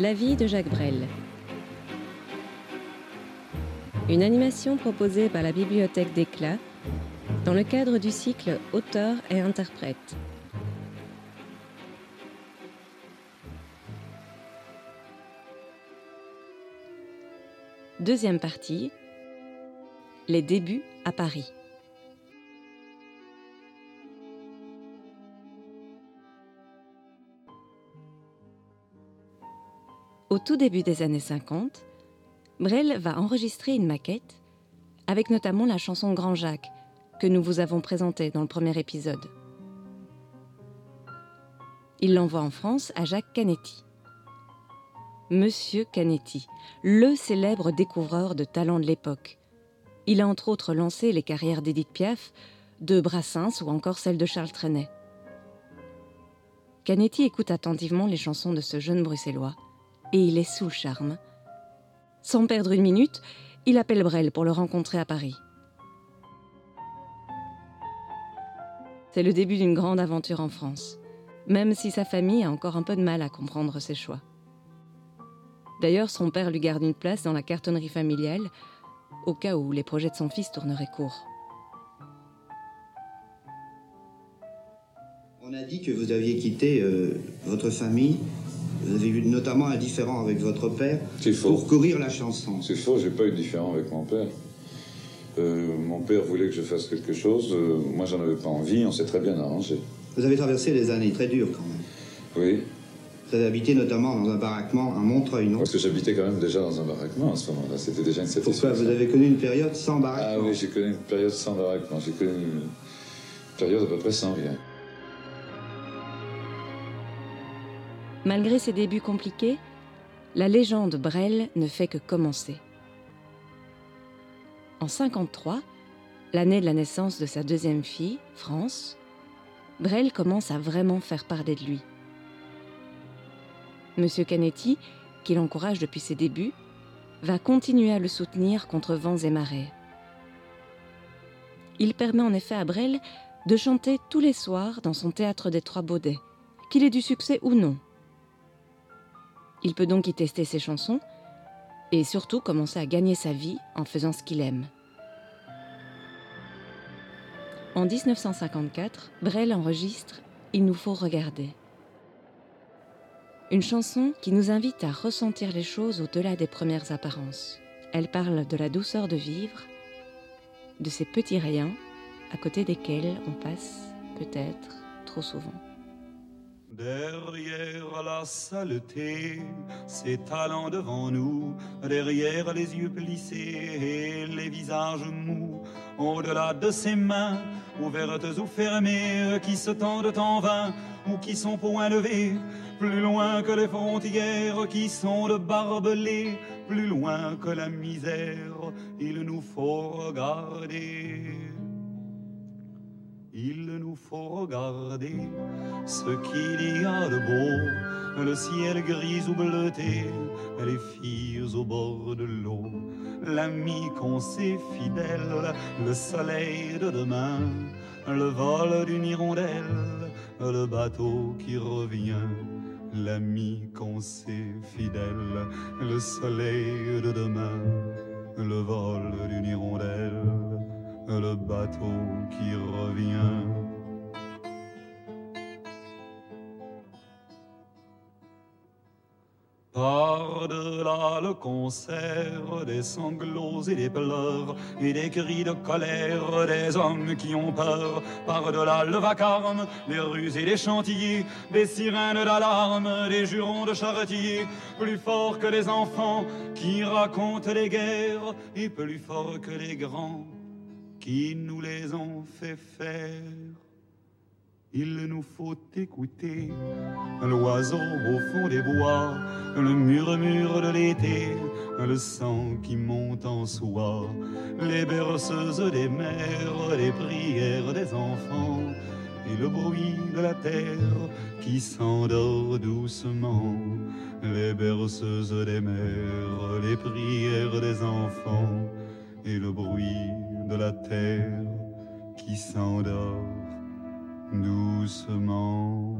La vie de Jacques Brel. Une animation proposée par la Bibliothèque d'Éclat dans le cadre du cycle Auteur et interprète. Deuxième partie. Les débuts à Paris. Au tout début des années 50, Brel va enregistrer une maquette avec notamment la chanson Grand Jacques que nous vous avons présentée dans le premier épisode. Il l'envoie en France à Jacques Canetti. Monsieur Canetti, le célèbre découvreur de talents de l'époque. Il a entre autres lancé les carrières d'Édith Piaf, de Brassens ou encore celle de Charles Trenet. Canetti écoute attentivement les chansons de ce jeune bruxellois et il est sous charme. Sans perdre une minute, il appelle Brel pour le rencontrer à Paris. C'est le début d'une grande aventure en France, même si sa famille a encore un peu de mal à comprendre ses choix. D'ailleurs, son père lui garde une place dans la cartonnerie familiale, au cas où les projets de son fils tourneraient court. On a dit que vous aviez quitté euh, votre famille vous avez eu notamment un différent avec votre père pour courir la chanson. C'est faux, j'ai pas eu de différent avec mon père. Euh, mon père voulait que je fasse quelque chose. Euh, moi, j'en avais pas envie. On s'est très bien arrangé. Vous avez traversé des années très dures quand même. Oui. Vous avez habité notamment dans un baraquement à Montreuil, non? Parce que j'habitais quand même déjà dans un baraquement à ce moment-là. C'était déjà une satisfaction. Pourquoi? Vous avez connu une période sans baraquement? Ah oui, j'ai connu une période sans baraquement. J'ai connu une période à peu près sans rien. Malgré ses débuts compliqués, la légende Brel ne fait que commencer. En 53, l'année de la naissance de sa deuxième fille, France, Brel commence à vraiment faire parler de lui. Monsieur Canetti, qui l'encourage depuis ses débuts, va continuer à le soutenir contre vents et marées. Il permet en effet à Brel de chanter tous les soirs dans son théâtre des Trois Baudets, qu'il ait du succès ou non. Il peut donc y tester ses chansons et surtout commencer à gagner sa vie en faisant ce qu'il aime. En 1954, Brel enregistre Il nous faut regarder. Une chanson qui nous invite à ressentir les choses au-delà des premières apparences. Elle parle de la douceur de vivre, de ces petits riens à côté desquels on passe peut-être trop souvent. Derrière la saleté, ses devant nous, derrière les yeux plissés et les visages mous, au-delà de ses mains, ouvertes ou fermées, qui se tendent en vain ou qui sont point levées, plus loin que les frontières qui sont de barbelés, plus loin que la misère, il nous faut regarder il nous faut regarder ce qu'il y a de beau, le ciel gris ou bleuté, les filles au bord de l'eau, l'ami qu'on sait fidèle, le soleil de demain, le vol d'une hirondelle, le bateau qui revient. L'ami qu'on sait fidèle, le soleil de demain, le vol d'une qui revient. Par-delà le concert des sanglots et des pleurs et des cris de colère des hommes qui ont peur, par-delà le vacarme des rues et des chantiers, des sirènes d'alarme, des jurons de charretiers, plus forts que les enfants qui racontent les guerres et plus forts que les grands qui nous les ont fait faire. Il nous faut écouter l'oiseau au fond des bois, le murmure de l'été, le sang qui monte en soi, les berceuses des mers, les prières des enfants et le bruit de la terre qui s'endort doucement, les berceuses des mers, les prières des enfants et le bruit la terre qui s'endort doucement.